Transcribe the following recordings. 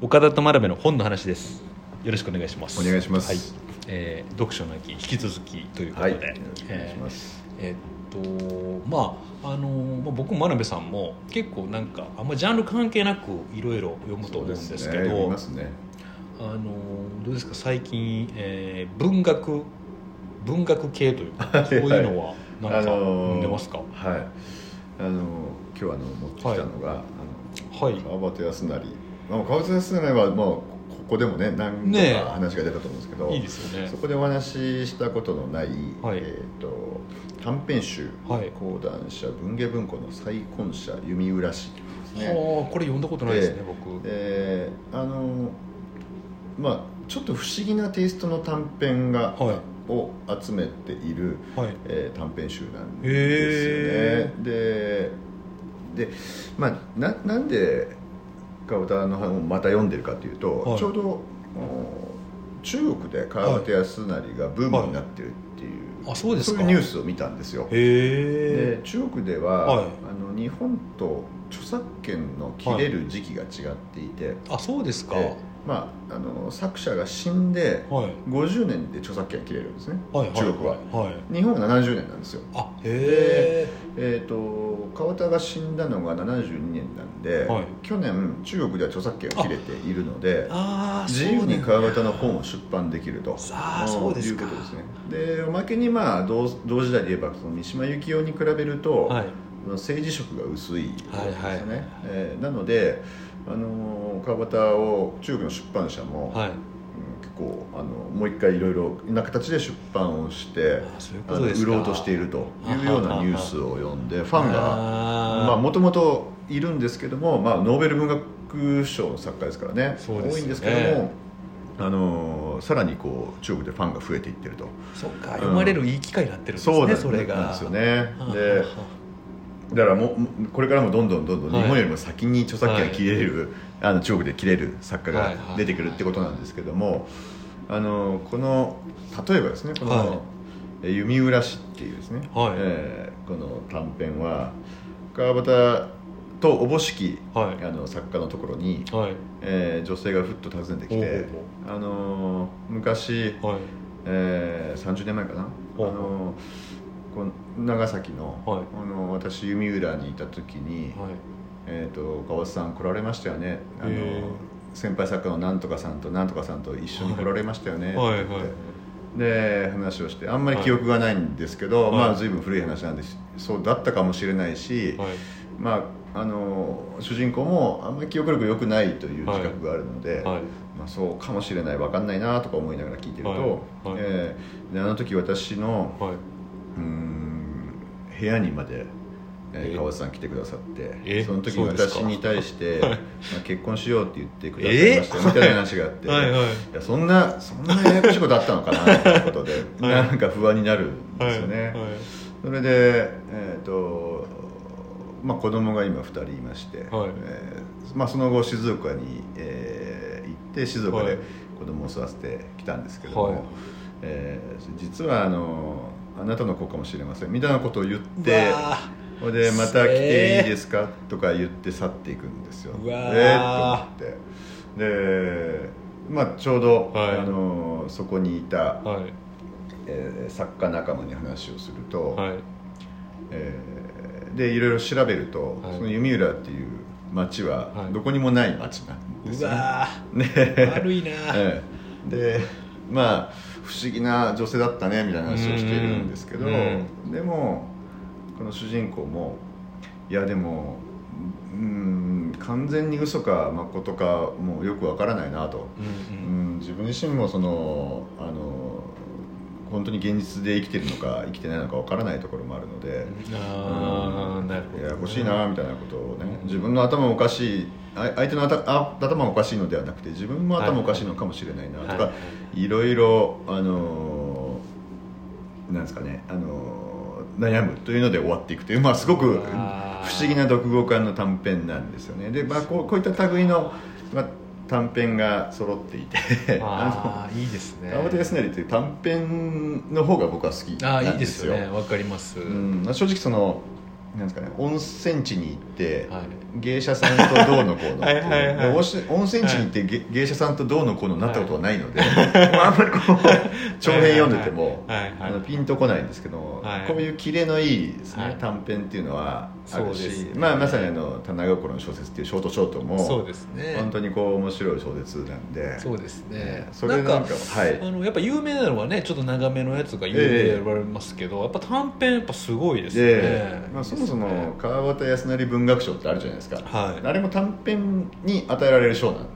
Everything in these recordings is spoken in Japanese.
岡田と真鍋の本の話です。よろしくお願いします。お願いします。はい。えー読書の秋引き続きということで、はい。よろしくお願いします。えーえーっとまああのーまあ僕も真鍋さんも結構なんかあんまジャンル関係なくいろいろ読むと思うんですけどあのーどうですか？最近、えー文学文学系というか はい。そういうのはなんかあのー読んでますか、はい。あの今日あの持ってきたのが、はい。あの川端康成まあ川端康成はもうここでもね何度ねえか話が出たと思うんですけど、いいですよね。そこでお話ししたことのない、はい。えー、と短編集はい講談社文芸文庫の再婚者弓浦氏ですね。はあこれ読んだことないですね、で僕。であのまあちょっと不思議なテイストの短編が、はい。を集めている、はい。えー短編集なんですよね。ででまあななんで川端の本をまた読んでるかというと、はい。ちょうどお中国で川端康成がブームになってるっていう、あそうですか。いうニュースを見たんですよ。へで中国では、はい。あの日本と著作権の切れる時期が違っていて、えあそうですか、でまあ、あの作者が死んではい。50年で著作権が切れるんですね、はい中国は、はい。日本は70年なんですよ。あへえー、と川端が死んだのが72年なんで、はい。去年中国では著作権が切れているのでえああ自由に川端の本を出版できると。あーそうですか。いうことですね。でおまけにまあ同同時代で言えばその三島由紀夫に比べると、はい。政治色が薄いですよね、はいはい。えーなので、あのー川端を中国の出版社も、はい。うん結構あのもう一回いろいろな形で出版をして売ろうとしているというようなニュースを読んでファンがもともといるんですけども、まあ、ノーベル文学賞の作家ですからね。ね。多いんですけどもあのーさらにこう中国でファンが増えていってると。そっか読まれるいい機会になってるんですね、そうなんそれが。なんですよね。はあではだからもうこれからもどんどんどんどんはい。日本よりも先に著作権が切れる、あの中国で切れる作家がはいはい。出てくるってことなんですけども、あのこの例えばですねこの、はい。え弓浦氏っていうですね、はい。えーこの短編は川端とおぼしき、はい。あの作家のところに、はい。えー女性がふっと訪ねてきてあの昔、はい。えー30年前かな、あのこの長崎の,、はい。あの私弓浦にいた時に、はい。えー、と川端さん来られましたよね。あの先輩作家のなんとかさんとなんとかさんと一緒に来られましたよね、はい。って言って。はいで話をしてあんまり記憶がないんですけど、はい。まあ随分古い話なんでそうだったかもしれないし、はい。まああの主人公もあんまり記憶力良くないという自覚があるので、はい。まあ、そうかもしれない。分かんないなとか思いながら聞いてると、はい。はい。えーであの時私のはいうーん。部屋にまで、え川端さん来てくださってえ？その時私に対して、はい。まあ、結婚しようって言ってくださいましたよ、みたいな話があって、はい。はい。い。やそんなそんなややこしいことあったのかなということで、はい。なんか不安になるんですよね、はい。はい。それで、えーとまあ、子供が今2人いまして、はい。えーまあ、その後静岡に、えー行って静岡ではい。子供を育ててきたんですけども、はい。えー実はあのあなたの子かもしれません。みたいなことを言っうてわそれでまた来ていいですか？とか言って去っていくんですよ。うわー。えー、と思って。で、まあ、ちょうど、はい。あのそこにいた、ーはい。えー作家仲間に話をすると、はい。えーでいろいろ調べると、はい。その弓浦っていう町ははい。どこにもない町なんですよね、うわ悪いな ええでまあ不思議な女性だったねみたいな話をしているんですけど、うん。でもこの主人公もいやでもうん完全に嘘か誠かもうよくわからないなと、うんううんん、自分自身もそのあの本当に現実で生きてるのか生きてないのかわからないところもあるので、ああなるほどややこしいなみたいなことをね自分の頭もおかしいあ相手の頭おかしいのではなくて自分も頭おかしいのかもしれない。なとか、はいろいろあのーなんですかねあのー悩むというので終わっていくという、まあ、すごく不思議な読後感の短編なんですよね。で、まあ、こうこういった類の、まあ、短編が揃っていてあ あいいですね。川端康成っていう短編の方が僕は好きああいないんですよ。ですよね。わかります、うんまあ、正直そのなんですかね温泉地に行って、はい芸者さんとどうのこうのってはいはいはい。で温泉地に行って芸芸者さんとどうのこうのになったことはないので、まあ、あんまりこう長編読んでてもはい。はい。はい。あのピンとこないんですけど、はい。こういうキレのいいですね、はい。短編っていうのはあるし、そうですね。まあ、まさにあの棚心の小説っていうショートショートもそうですね。本当にこう面白い小説なんでそうですね。それなんかはい。あのやっぱ有名なのはねちょっと長めのやつが有名で言われますけど、やっぱ短編やっぱすごいですね、で、まあ、そもそも川端康成文学賞ってあるじゃないですか、はい。あれも短編に与えられる賞なん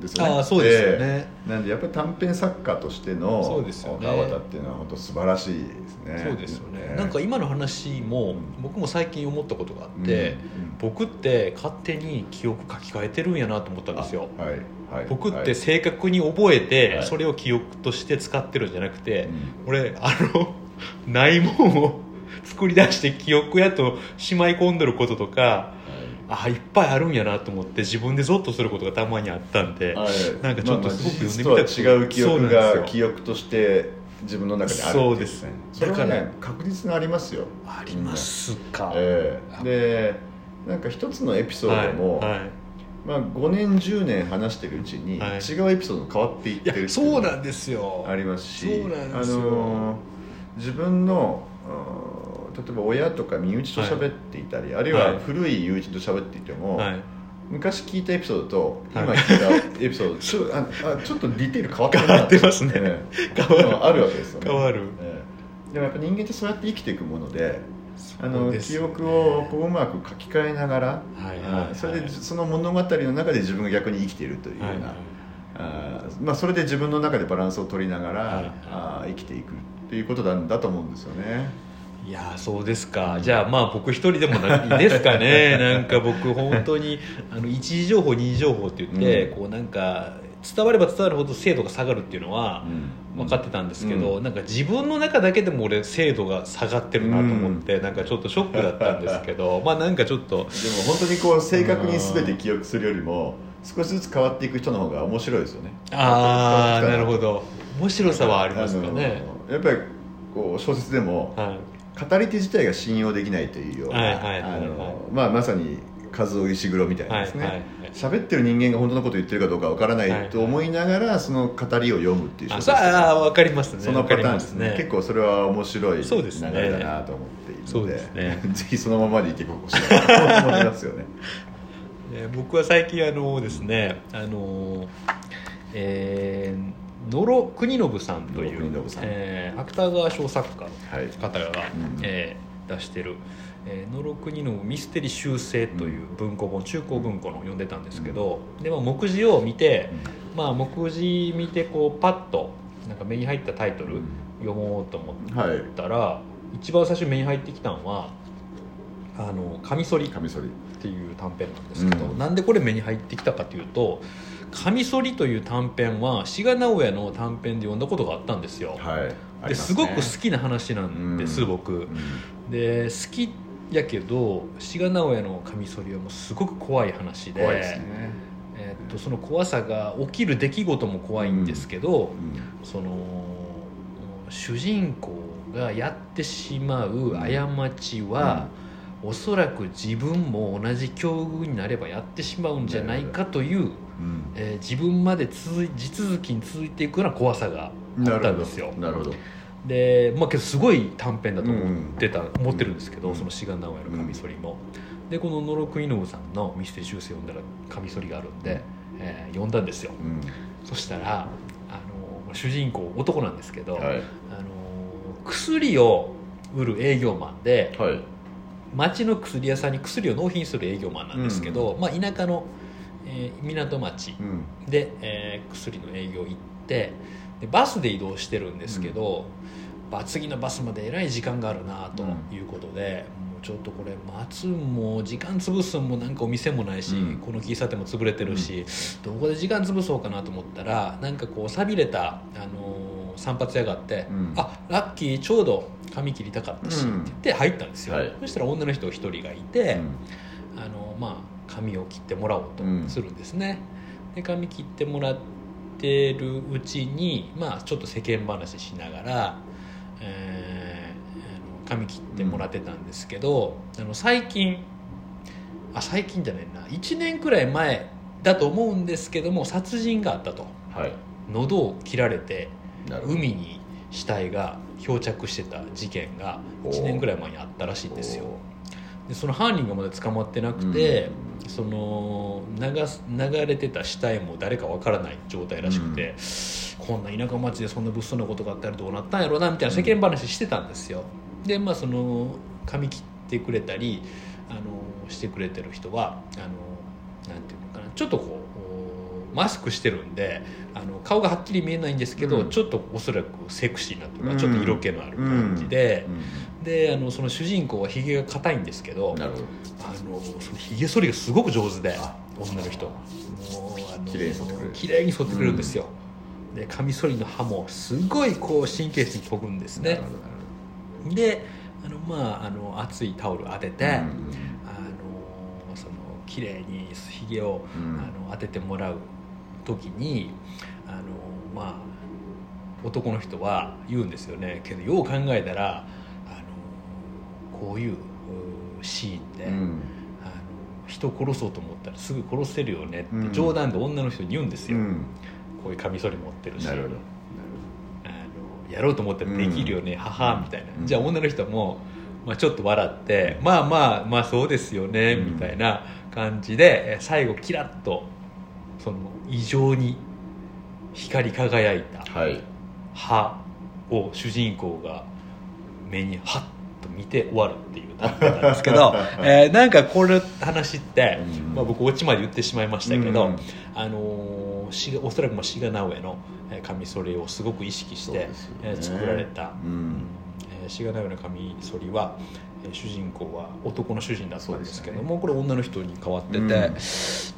ですよね。ああそうですよね。なんでやっぱり短編作家としてのそうですよね。川端っていうのは本当素晴らしいですね。そうですよね、なんか今の話も僕も最近思ったことがあって、うん僕って勝手に記憶書き換えてるんやなと思ったんですよ。あはいはい僕っはい。て正確に覚えて、はい。それを記憶として使ってるんじゃなくて、うん。俺あの ないもんを作り出して記憶やとしまい込んでることとかあいっぱいあるんやなと思って自分でゾッとすることがたまにあったんで、はい。なんかちょっとまあすごく読んでまあみたく実とは違う記憶がよ。記憶として自分の中にある。そうですそれはだからね確実にありますよ。ありますか、ええ。でなんか一つのエピソードも、はいはい。まあ、5年10年話してるうちにはい。違うエピソードが変わっていってるっていそうなんですよ。ありますしそうなんですよ。あのー自分のあー例えば親とか身内と喋っていたり、あるいははい。古い友人と喋っていても、はい。昔聞いたエピソードとはい。今聞いたエピソード、ちょああちょっとディテール変わって。変わってますね。え え変わる。あるわけですよね。変わる。ええ。でもやっぱ人間ってそうやって生きていくものであの記憶をこううまく書き換えながら、はいはいはい。それでその物語の中で自分が逆に生きているというような、はいはい。あーまあ、それで自分の中でバランスを取りながら、はいはい。あー生きていくっていうことなんだと思うんですよね。いやーそうですか。じゃあまあ僕一人でもないいですかね。なんか僕本当にあの一時情報二次情報って言って、うん。こうなんか伝われば伝わるほど精度が下がるっていうのはうん。分かってたんですけど、うん。なんか自分の中だけでも俺精度が下がってるなと思って、なんかちょっとショックだったんですけど まあなんかちょっと。でも本当にこう正確に全て記憶するよりも少しずつ変わっていく人の方が面白いですよね。ああなるほど。ど面白さはありますかね、やっぱりこう小説でもはい語り手自体が信用できないというようなまあまさに和夫石黒みたいなですね、はいはいはい。喋ってる人間が本当のこと言ってるかどうかわからなはいと思いながらその語りを読むっていうあさあ分かりますね。そのパターンですね。わかります結構それは面白い流れだなと思っているのでですね。ぜひそのままでいてほしいなと思いますよね。え ー僕は最近あのですねあのえー野呂国信さんというえー芥川賞作家のはい。方が、うん。えー出してる「えー野呂国信ミステリー修正」という文庫本中高文庫の読んでたんですけど、でまあ目次を見て、まあ、目次見てこうパッとなんか目に入ったタイトル読もうと思っはい。たら一番最初に目に入ってきたのは「あのカミソリ」カミソリ。っていう短編なんですけど、うん。なんでこれ目に入ってきたかというと「カミソリ」という短編は志賀直哉の短編で読んだことがあったんですよ、はい。ですごく好きな話なんです、うん。僕。うん。で好きやけど志賀直哉のカミソリはもうすごく怖い話で怖いですね。えーっとその怖さが起きる出来事も怖いんですけど、うん。その主人公がやってしまう過ちは、おそらく自分も同じ境遇になればやってしまうんじゃないかという、うん。えー自分まで続い地続きに続いていくような怖さがあったんですよ。ど。なるほど。でまあけどすごい短編だと思ってた、思ってるんですけど、うん。その志賀直哉のカミソリも、でこの野呂国信さんの「ミステリー修正」読んだらカミソリがあるんで、えー読んだんですよ。うん。そしたらあの主人公男なんですけど、はい。あの薬を売る営業マンではい町の薬屋さんに薬を納品する営業マンなんですけど、まあ、田舎の、えー港町うん。で、えー薬の営業行ってでバスで移動してるんですけど、ば次のバスまでえらい時間があるなということで、もうちょっとこれ待つんも時間潰すんもなんかお店もないし、うん。この喫茶店も潰れてるし、どこで時間潰そうかなと思ったらなんかこう寂れた、あのー散髪屋があって、うん。あラッキーちょうど髪切りたかったし、うん。って言って入ったんですよ、はい。そしたら女の人一人がいて、うん。あのまあ、髪を切ってもらおうとうん。するんですね、で髪切ってもらってるうちに、まあ、ちょっと世間話しながら、えー髪切ってもらってたんですけど、あの最近あ最近じゃないな。1年くらい前だと思うんですけども殺人があったと。はい。喉を切られて海に死体が漂着してた事件が1年くらい前にあったらしいんですよ。でその犯人がまだ捕まってなくて、その流す流れてた死体も誰かわからない状態らしくて、こんな田舎町でそんな物騒なことがあったらどうなったんやろうなみたいな世間話してたんですよ。でまあその髪切ってくれたりあのしてくれてる人はあのなんていうのかなちょっとこうマスクしてるんであの顔がはっきり見えないんですけど、うん。ちょっとおそらくセクシーなというか、うん。ちょっと色気のある感じで、うであのその主人公はひげが硬いんですけどあのそのひげ剃りがすごく上手で女の人。もうあの綺麗に剃ってくれる。んですよ、でカミソリの刃もすごいこう神経質に研ぐんですね。であのまああの熱いタオル当てて、ほどあのその綺麗にひげを、うん。あの当ててもらう時にあのまあ男の人は言うんですよね。けどよう考えたらあのこういううシーンで、うん。うんあの人殺そうと思ったらすぐ殺せるよねってうん。冗談で女の人に言うんですよ、うん。こういうカミソリ持ってるし。やろうと思ったらできるよね、母みたいな、うん。じゃあ女の人も、まあ、ちょっと笑って、まあまあまあそうですよね、うん。みたいな感じでえ最後キラッとその異常に光り輝いたはい。歯を主人公が目にハッと見て終わるっていう短編なんですけど、えーなんかこれ話って、うん。まあ、僕オチまで言ってしまいましたけど、うん。あのーしおそらくも志賀直江のえーカミソリをすごく意識して、ね。えー作られた、志賀直江のカミソリは、えー主人公は男の主人だったんですけども、これ女の人に変わってて、うん。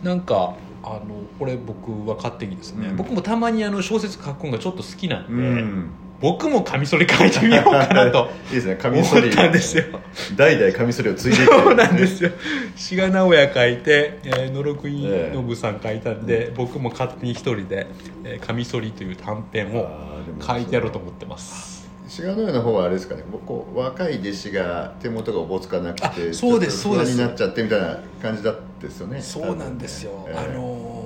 なんかあのこれ僕は勝手にですね、うん。僕もたまにあの小説書くのがちょっと好きなんで、うん。僕もカミソリ書いてみようかなと いいですねカ思ミソリ。ったんですよ。代々カミソリを継いでいきたいそうなんですよ。志賀直哉書いて、えー、野呂国ええ信さん書いたんで、僕も勝手に一人で「えーカミソリ」という短編を書いてやろうと思ってます。志賀のような方はあれですかねこう若い弟子が手元がおぼつかなくてあそうですちょっと不安そうですになっちゃってみたいな感じだったですよねそうなんですよ、ね。あのー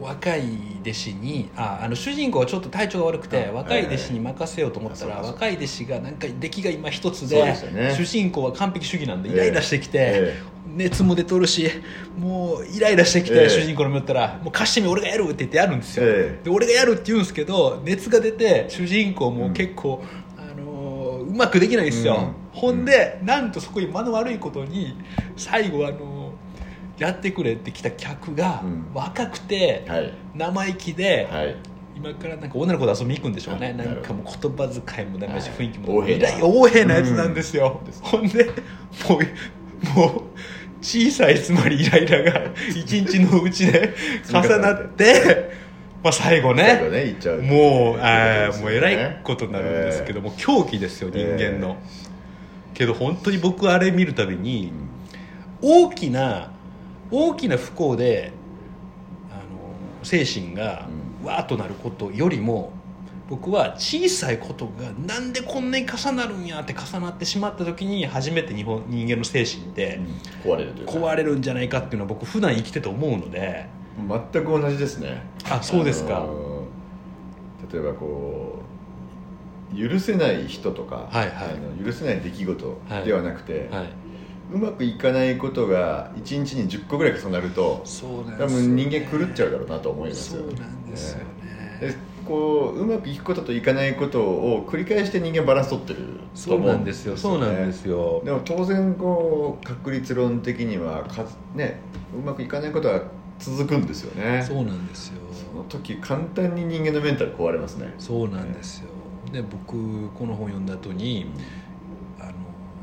若い弟子にああの主人公はちょっと体調が悪くてあ若い弟子に任せようと思ったら、若い弟子がなんか出来が今一つでね。主人公は完璧主義なんでええイライラしてきて、え熱も出とるしもうイライラしてきて、ええ。主人公の見よったら「もう貸してみ俺がやる」って言ってやるんですよ、ええ。で俺がやるって言うんですけど熱が出て主人公も結構、あのーうまくできないんですよ、うん。ほんでなんとそこに間の悪いことに最後あのーやってくれって来た客がうん。若くてはい。生意気で、はい。今からなんか女の子と遊びに行くんでしょうね。あなんかもう言葉遣いもダメだし、はい。雰囲気も横柄なイライ横柄なやつなんですよ、ほんでもうもう小さいつまりイライラが一日のうちで重なってまあ最後ねもうええもうえらいことになるんですけども、狂気ですよ人間の、けど本当に僕あれ見るたびに大きな大きな不幸であの精神がわーっとなることよりも僕は小さいことがなんでこんなに重なるんやって重なってしまった時に初めて日本人間の精神って壊れるというか。壊れるんじゃないかっていうのは僕普段生きてて思うので。全く同じですね。あそうですか。例えばこう許せない人とか、はいはい。あの許せない出来事ではなくて、はい、うまくいかないことが1日に10個ぐらい重なるとそうなん多分人間狂っちゃうだろうなと思いますそうなんですよね。でこううまくいくことといかないことを繰り返して人間バランス取ってるとそう思うんですよ。そうなんですよ。でも当然こう確率論的にはかねうまくいかないことは続くんですよね。そうなんですよ。その時簡単に人間のメンタル壊れますね。そうなんですよ。で僕この本読んだ後にあの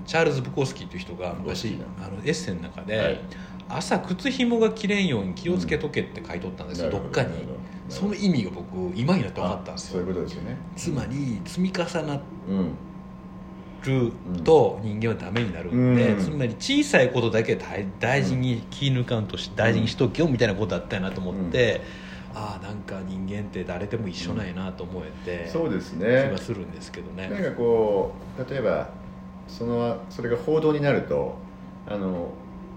チャールズ・ブコースキーという人が昔あのエッセイの中で、はい。朝靴紐が切れんように気をつけとけって書いとったんですよ、なるほどどっかにその意味が僕今になって分かったんですよ。あそういうことですよね。つまり積み重なうん。ると人間はダメになるんで、うん。つまり小さいことだけ大大事に気抜かんとして大事にしとけよみたいなことだったよなと思って、ああなんか人間って誰でも一緒なんやなと思えて、そうです気ねがするんですけどね。なんかこう例えばそのそれが報道になるとあの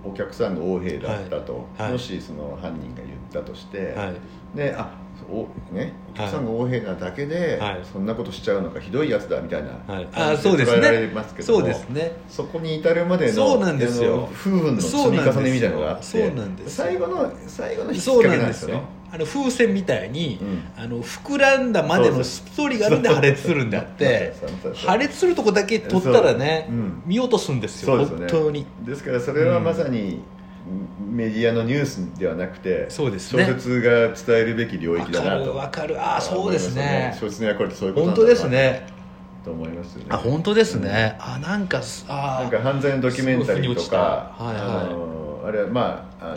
お客さんが横兵だったと、はい。はい。もしその犯人が言ったとして、はい。であおね、お客さんが横兵なだけで、はい。そんなことしちゃうのかひどいやつだみたいな感じそうです捉えられねますけどもそうですね。そこに至るまでのそうなんですよ。あの夫婦の積み重ねみたいなのがあってそうなんですよ。最後の最後の引きそう付けなんですよ。なんですよねあの風船みたいに、うん。あの膨らんだまでのストーリーがあるんで破裂するんであって破裂するとこだけ取ったらね、そう。うん。見落とすんですよ。そうですよね。本当に。ですからそれはまさに、メディアのニュースではなくてそうですね。小説が伝えるべき領域だなと。るわかる。ああそうですね。小説の役割ってそういうことな本当ですね。と思いますよね。あ本当ですね、あなんかあなんか犯罪のドキュメンタリーとか、はいはい。あのあれはまああの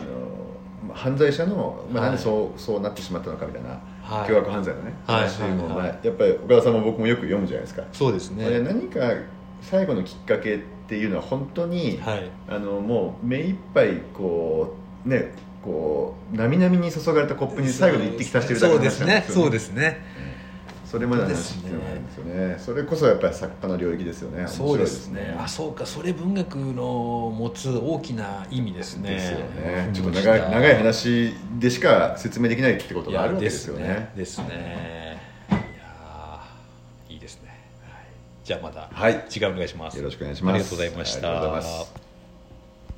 まあ犯罪者の、まあ、はい。なんでそう,、そうなってしまったのかみたいな、はい。凶悪犯罪のね、はい。話も、はいはいまあやっぱり岡田さんも僕もよく読むじゃないですか、そうですね。何か最後のきっかけっていうのは本当に、はい。あのもう目いっぱいこうねこうなみなみに注がれたコップに最後に一滴足してるだけなんですよそうですねそれまでの話っていうのがあるんですよね。それこそやっぱり作家の領域ですよね。そうですね。あそうか。それ文学の持つ大きな意味ですね。ですよね。ちょっと長い長い話でしか説明できないってことがあるわけでですよね。ですね。いいいですね、はい、じゃあまたはい。次回お願いします。よろしくお願いします。ありがとうございました